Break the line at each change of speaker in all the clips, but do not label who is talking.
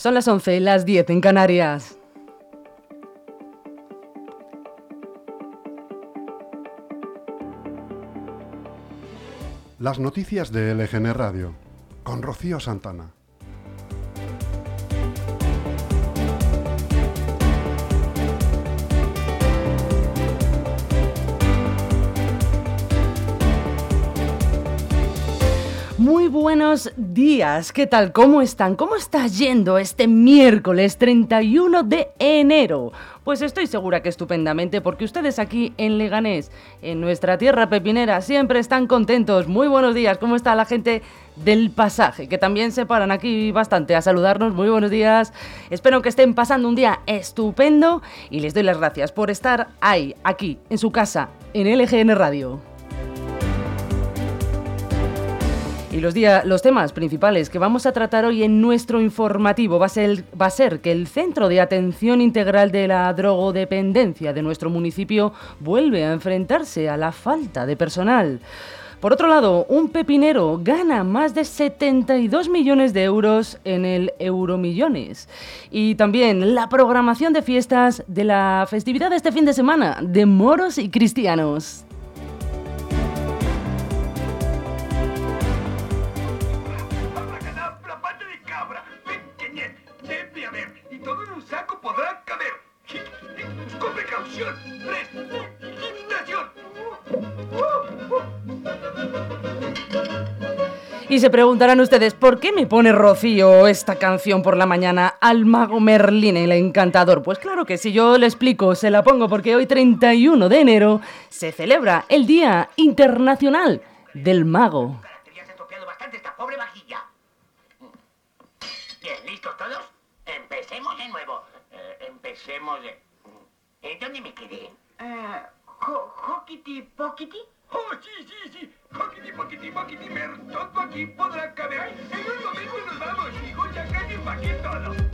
Son las 11, las 10 en Canarias.
Las noticias de LGN Radio con Rocío Santana.
Buenos días, ¿qué tal? ¿Cómo están? ¿Cómo está yendo este miércoles 31 de enero? Pues estoy segura que estupendamente porque ustedes aquí en Leganés, en nuestra tierra pepinera, siempre están contentos. Muy buenos días, ¿cómo está la gente del pasaje? Que también se paran aquí bastante a saludarnos. Muy buenos días. Espero que estén pasando un día estupendo y les doy las gracias por estar ahí, aquí, en su casa, en LGN Radio. Y los, los temas principales que vamos a tratar hoy en nuestro informativo va a, ser, va a ser que el Centro de Atención Integral de la Drogodependencia de nuestro municipio vuelve a enfrentarse a la falta de personal. Por otro lado, un pepinero gana más de 72 millones de euros en el Euromillones. Y también la programación de fiestas de la festividad de este fin de semana de moros y cristianos. Y se preguntarán ustedes, ¿por qué me pone Rocío esta canción por la mañana al mago Merlín, el encantador? Pues claro que si yo le explico, se la pongo porque hoy 31 de enero se celebra el Día Internacional del Mago.
Bien, ¿listos todos? Empecemos de nuevo. Eh, empecemos de... ¿En dónde me quedé? Uh, ¿Hockity Pockity?
¡Oh, sí, sí, sí! ¡Hockity, pockity, pockity, mer! Todo aquí podrá caber. En un momento nos vamos, hijos, ya casi todo.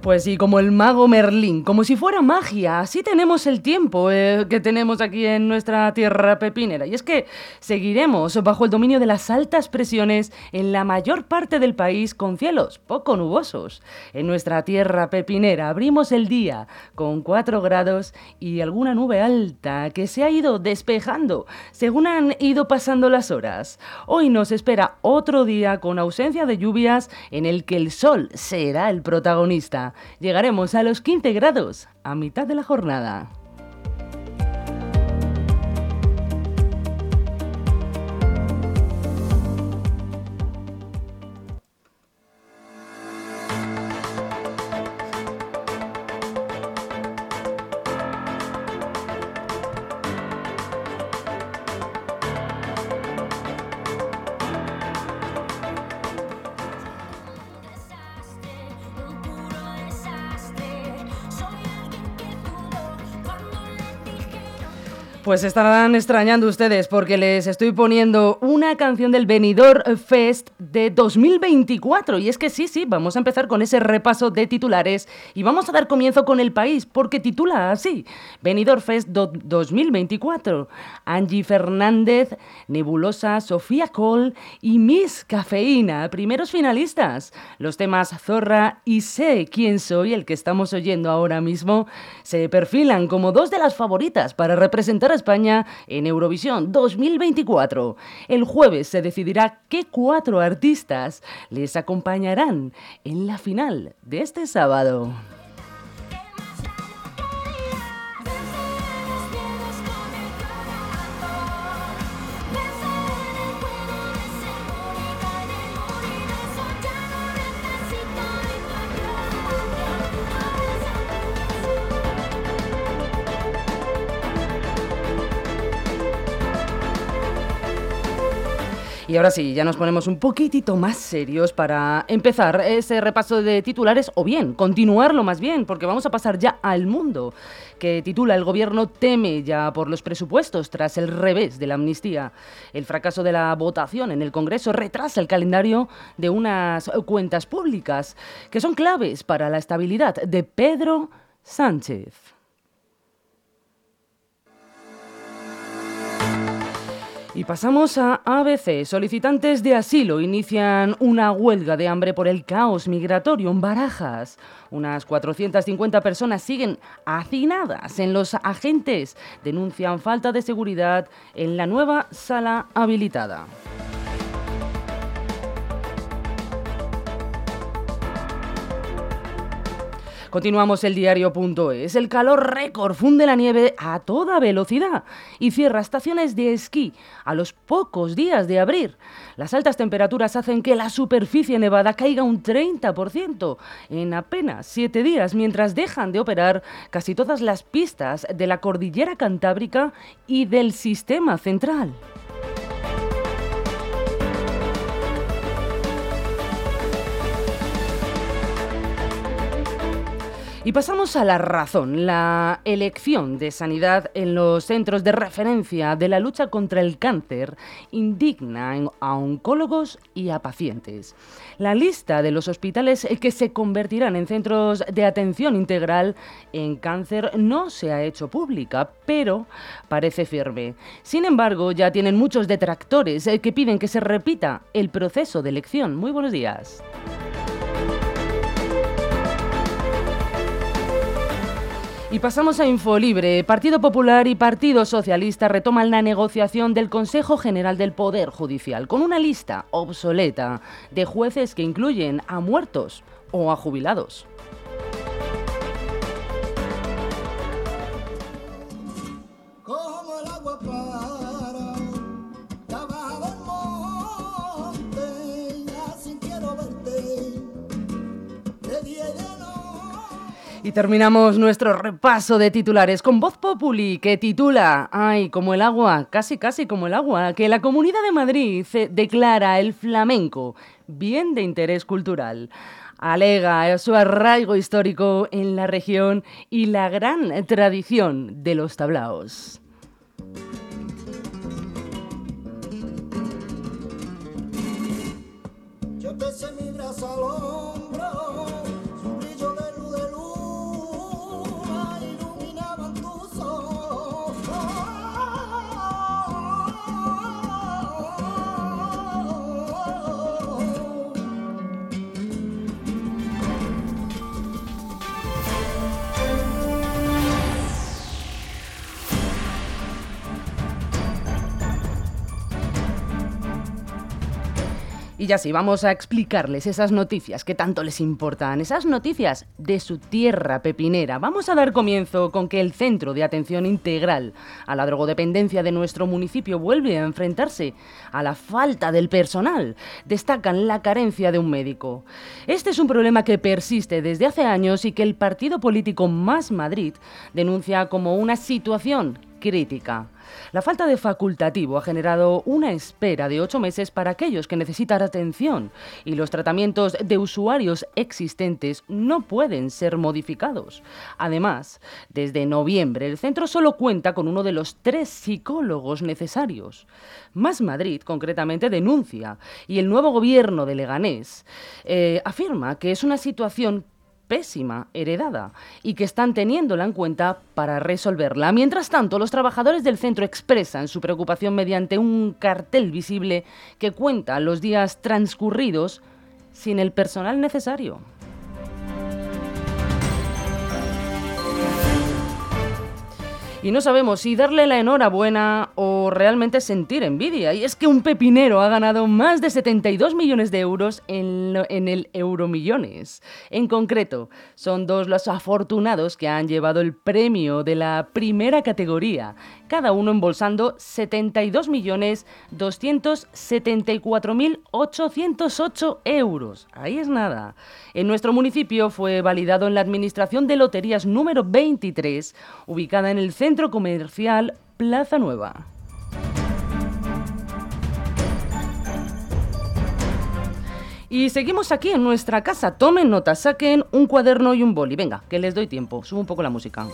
Pues sí, como el mago Merlín, como si fuera magia. Así tenemos el tiempo eh, que tenemos aquí en nuestra tierra pepinera. Y es que seguiremos bajo el dominio de las altas presiones en la mayor parte del país con cielos poco nubosos. En nuestra tierra pepinera abrimos el día con 4 grados y alguna nube alta que se ha ido despejando según han ido pasando las horas. Hoy nos espera otro día con ausencia de lluvias en el que el sol será el protagonista llegaremos a los 15 grados a mitad de la jornada. Pues estarán extrañando ustedes porque les estoy poniendo una canción del Benidorm Fest de 2024. Y es que sí, sí, vamos a empezar con ese repaso de titulares y vamos a dar comienzo con el país porque titula así: Benidorm Fest 2024. Angie Fernández, Nebulosa, Sofía Cole y Miss Cafeína, primeros finalistas. Los temas Zorra y Sé quién soy, el que estamos oyendo ahora mismo, se perfilan como dos de las favoritas para representar España en Eurovisión 2024. El jueves se decidirá qué cuatro artistas les acompañarán en la final de este sábado. Y ahora sí, ya nos ponemos un poquitito más serios para empezar ese repaso de titulares, o bien, continuarlo más bien, porque vamos a pasar ya al mundo, que titula El gobierno teme ya por los presupuestos tras el revés de la amnistía. El fracaso de la votación en el Congreso retrasa el calendario de unas cuentas públicas que son claves para la estabilidad de Pedro Sánchez. Y pasamos a ABC. Solicitantes de asilo inician una huelga de hambre por el caos migratorio en Barajas. Unas 450 personas siguen hacinadas en los agentes. Denuncian falta de seguridad en la nueva sala habilitada. Continuamos el diario.es. El calor récord funde la nieve a toda velocidad y cierra estaciones de esquí a los pocos días de abrir. Las altas temperaturas hacen que la superficie nevada caiga un 30% en apenas siete días, mientras dejan de operar casi todas las pistas de la cordillera cantábrica y del sistema central. Y pasamos a la razón, la elección de sanidad en los centros de referencia de la lucha contra el cáncer indigna a oncólogos y a pacientes. La lista de los hospitales que se convertirán en centros de atención integral en cáncer no se ha hecho pública, pero parece firme. Sin embargo, ya tienen muchos detractores que piden que se repita el proceso de elección. Muy buenos días. Y pasamos a Infolibre. Partido Popular y Partido Socialista retoman la negociación del Consejo General del Poder Judicial con una lista obsoleta de jueces que incluyen a muertos o a jubilados. Y terminamos nuestro repaso de titulares con Voz Populi, que titula, ay, como el agua, casi casi como el agua, que la Comunidad de Madrid declara el flamenco bien de interés cultural. Alega su arraigo histórico en la región y la gran tradición de los tablaos. Y ya sí, vamos a explicarles esas noticias que tanto les importan, esas noticias de su tierra pepinera. Vamos a dar comienzo con que el Centro de Atención Integral a la Drogodependencia de nuestro municipio vuelve a enfrentarse a la falta del personal. Destacan la carencia de un médico. Este es un problema que persiste desde hace años y que el partido político Más Madrid denuncia como una situación crítica. La falta de facultativo ha generado una espera de ocho meses para aquellos que necesitan atención y los tratamientos de usuarios existentes no pueden ser modificados. Además, desde noviembre el centro solo cuenta con uno de los tres psicólogos necesarios. Más Madrid, concretamente, denuncia y el nuevo gobierno de Leganés eh, afirma que es una situación pésima heredada y que están teniéndola en cuenta para resolverla. Mientras tanto, los trabajadores del centro expresan su preocupación mediante un cartel visible que cuenta los días transcurridos sin el personal necesario. Y no sabemos si darle la enhorabuena o realmente sentir envidia. Y es que un pepinero ha ganado más de 72 millones de euros en, en el Euromillones. En concreto, son dos los afortunados que han llevado el premio de la primera categoría, cada uno embolsando 72.274.808 euros. Ahí es nada. En nuestro municipio fue validado en la Administración de Loterías número 23, ubicada en el Centro Comercial Plaza Nueva. Y seguimos aquí en nuestra casa. Tomen nota, saquen un cuaderno y un boli. Venga, que les doy tiempo. Subo un poco la música.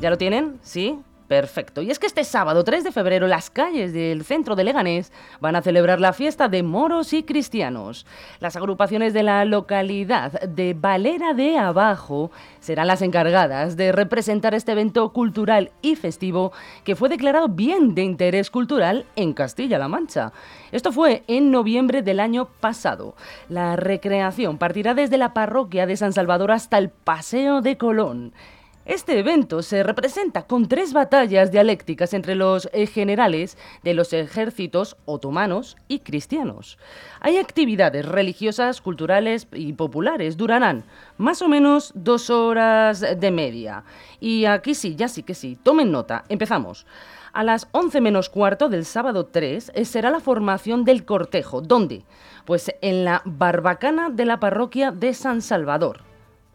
¿Ya lo tienen? ¿Sí? Perfecto. Y es que este sábado 3 de febrero las calles del centro de Leganés van a celebrar la fiesta de moros y cristianos. Las agrupaciones de la localidad de Valera de Abajo serán las encargadas de representar este evento cultural y festivo que fue declarado bien de interés cultural en Castilla-La Mancha. Esto fue en noviembre del año pasado. La recreación partirá desde la parroquia de San Salvador hasta el Paseo de Colón. Este evento se representa con tres batallas dialécticas entre los eh, generales de los ejércitos otomanos y cristianos. Hay actividades religiosas, culturales y populares. Durarán más o menos dos horas de media. Y aquí sí, ya sí que sí. Tomen nota. Empezamos. A las 11 menos cuarto del sábado 3 eh, será la formación del cortejo. ¿Dónde? Pues en la barbacana de la parroquia de San Salvador.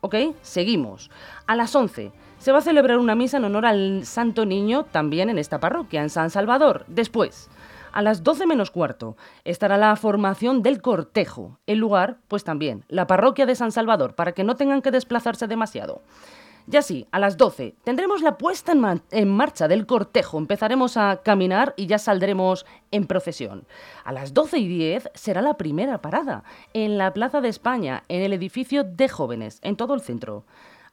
¿Ok? Seguimos. A las 11 se va a celebrar una misa en honor al Santo Niño también en esta parroquia, en San Salvador. Después, a las 12 menos cuarto, estará la formación del cortejo. El lugar, pues también, la parroquia de San Salvador, para que no tengan que desplazarse demasiado. Ya sí, a las 12 tendremos la puesta en, marcha del cortejo. Empezaremos a caminar y ya saldremos en procesión. A las 12 y 10 será la primera parada en la Plaza de España, en el edificio de jóvenes, en todo el centro.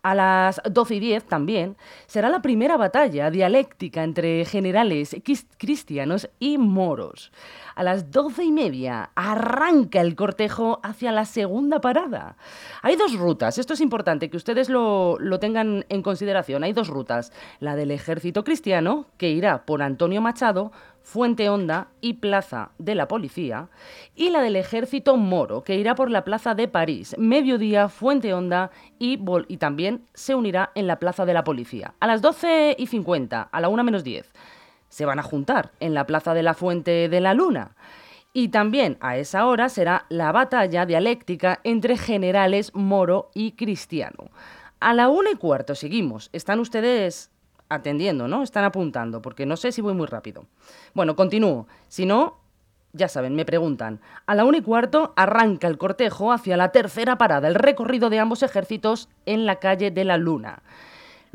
A las 12 y 10 también será la primera batalla dialéctica entre generales cristianos y moros. A las 12 y media arranca el cortejo hacia la segunda parada. Hay dos rutas, esto es importante que ustedes lo, lo tengan en consideración. Hay dos rutas, la del ejército cristiano, que irá por Antonio Machado, Fuente Honda y Plaza de la Policía, y la del Ejército Moro, que irá por la Plaza de París, Mediodía, Fuente Honda y, y también se unirá en la Plaza de la Policía. A las 12 y 50, a la 1 menos 10, se van a juntar en la Plaza de la Fuente de la Luna. Y también a esa hora será la batalla dialéctica entre generales Moro y Cristiano. A la 1 y cuarto seguimos. ¿Están ustedes atendiendo, ¿no? Están apuntando, porque no sé si voy muy rápido. Bueno, continúo. Si no, ya saben, me preguntan. A la una y cuarto arranca el cortejo hacia la tercera parada, el recorrido de ambos ejércitos en la calle de la Luna.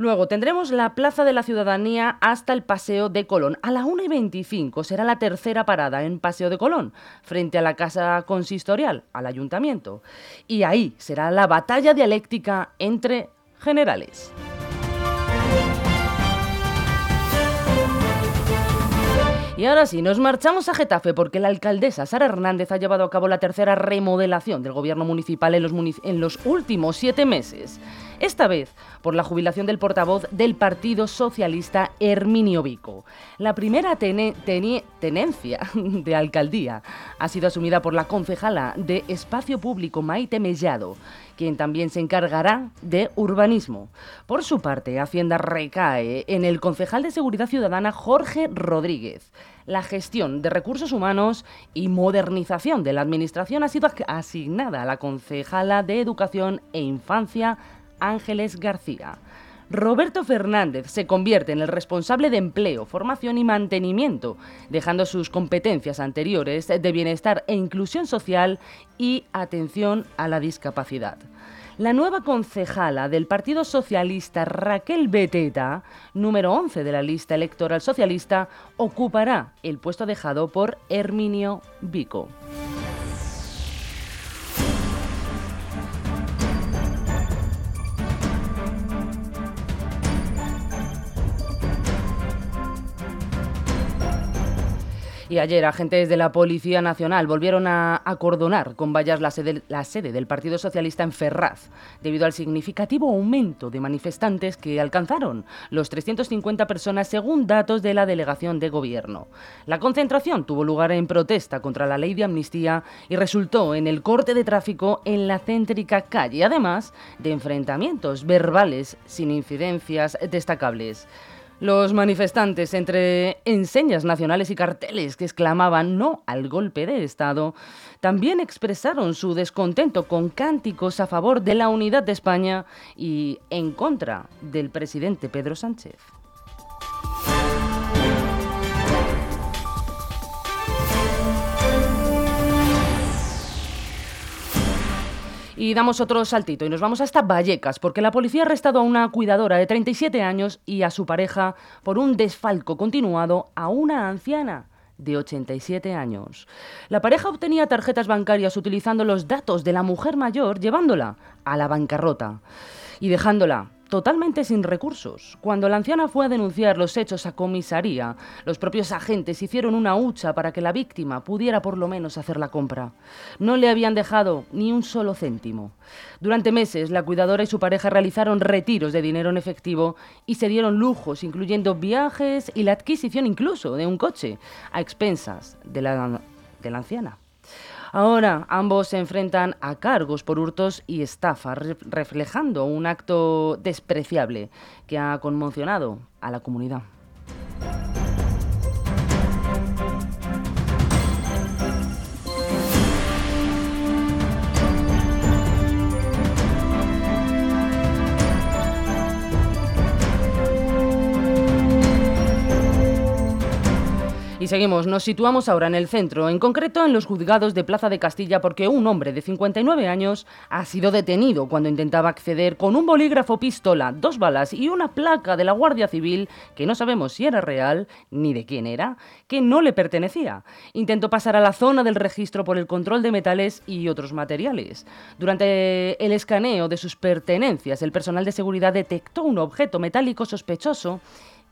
Luego tendremos la Plaza de la Ciudadanía hasta el Paseo de Colón. A la 1 y 25 será la tercera parada en Paseo de Colón, frente a la Casa Consistorial, al Ayuntamiento. Y ahí será la batalla dialéctica entre generales. Y ahora sí, nos marchamos a Getafe porque la alcaldesa Sara Hernández ha llevado a cabo la tercera remodelación del gobierno municipal en los, últimos siete meses. Esta vez por la jubilación del portavoz del Partido Socialista Herminio Vico. La primera tenencia de alcaldía ha sido asumida por la concejala de Espacio Público Maite Mellado, quien también se encargará de urbanismo. Por su parte, Hacienda recae en el concejal de Seguridad Ciudadana Jorge Rodríguez. La gestión de recursos humanos y modernización de la Administración ha sido asignada a la concejala de Educación e Infancia Ángeles García. Roberto Fernández se convierte en el responsable de empleo, formación y mantenimiento, dejando sus competencias anteriores de bienestar e inclusión social y atención a la discapacidad. La nueva concejala del Partido Socialista, Raquel Beteta, número 11 de la lista electoral socialista, ocupará el puesto dejado por Herminio Vico. Y ayer agentes de la Policía Nacional volvieron a acordonar con vallas la sede, la sede, del Partido Socialista en Ferraz, debido al significativo aumento de manifestantes que alcanzaron los 350 personas según datos de la delegación de gobierno. La concentración tuvo lugar en protesta contra la ley de amnistía y resultó en el corte de tráfico en la céntrica calle, además de enfrentamientos verbales sin incidencias destacables. Los manifestantes, entre enseñas nacionales y carteles que exclamaban no al golpe de Estado, también expresaron su descontento con cánticos a favor de la unidad de España y en contra del presidente Pedro Sánchez. Y damos otro saltito y nos vamos hasta Vallecas, porque la policía ha arrestado a una cuidadora de 37 años y a su pareja por un desfalco continuado a una anciana de 87 años. La pareja obtenía tarjetas bancarias utilizando los datos de la mujer mayor, llevándola a la bancarrota y dejándola totalmente sin recursos. Cuando la anciana fue a denunciar los hechos a comisaría, los propios agentes hicieron una hucha para que la víctima pudiera por lo menos hacer la compra. No le habían dejado ni un solo céntimo. Durante meses, la cuidadora y su pareja realizaron retiros de dinero en efectivo y se dieron lujos, incluyendo viajes y la adquisición incluso de un coche, a expensas de la, de la anciana. Ahora ambos se enfrentan a cargos por hurtos y estafa, reflejando un acto despreciable que ha conmocionado a la comunidad. Seguimos, nos situamos ahora en el centro, en concreto en los juzgados de Plaza de Castilla, porque un hombre de 59 años ha sido detenido cuando intentaba acceder con un bolígrafo pistola, dos balas y una placa de la Guardia Civil, que no sabemos si era real ni de quién era, que no le pertenecía. Intentó pasar a la zona del registro por el control de metales y otros materiales. Durante el escaneo de sus pertenencias, el personal de seguridad detectó un objeto metálico sospechoso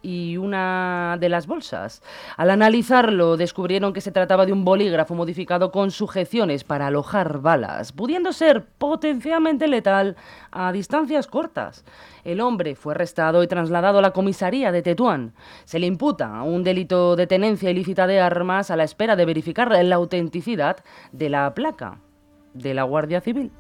y una de las bolsas. Al analizarlo, descubrieron que se trataba de un bolígrafo modificado con sujeciones para alojar balas, pudiendo ser potencialmente letal a distancias cortas. El hombre fue arrestado y trasladado a la comisaría de Tetuán. Se le imputa un delito de tenencia ilícita de armas a la espera de verificar la autenticidad de la placa de la Guardia Civil.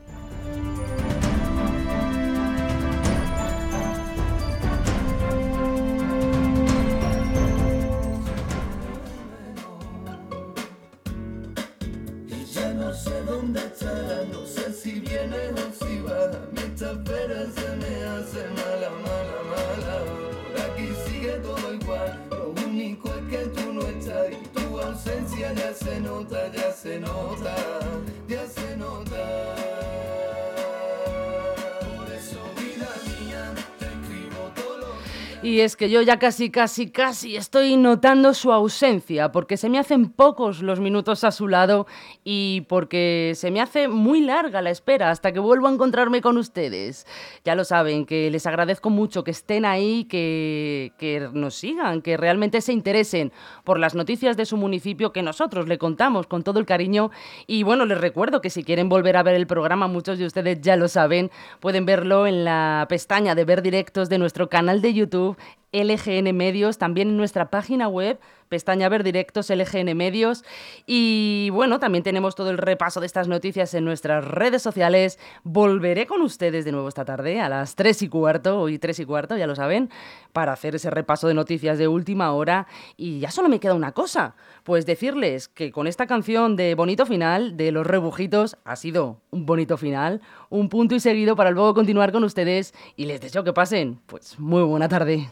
Y es que yo ya casi, casi, casi estoy notando su ausencia, porque se me hacen pocos los minutos a su lado y porque se me hace muy larga la espera hasta que vuelvo a encontrarme con ustedes. Ya lo saben, que les agradezco mucho que estén ahí, que, que nos sigan, que realmente se interesen por las noticias de su municipio que nosotros le contamos con todo el cariño. Y bueno, les recuerdo que si quieren volver a ver el programa, muchos de ustedes ya lo saben, pueden verlo en la pestaña de ver directos de nuestro canal de YouTube LGN Medios, también en nuestra página web, pestaña Ver Directos LGN Medios. Y bueno, también tenemos todo el repaso de estas noticias en nuestras redes sociales. Volveré con ustedes de nuevo esta tarde a las 3 y cuarto, hoy 3 y cuarto, ya lo saben, para hacer ese repaso de noticias de última hora. Y ya solo me queda una cosa, pues decirles que con esta canción de Bonito Final, de Los Rebujitos, ha sido un bonito final, un punto y seguido para luego continuar con ustedes y les deseo que pasen, pues muy buena tarde.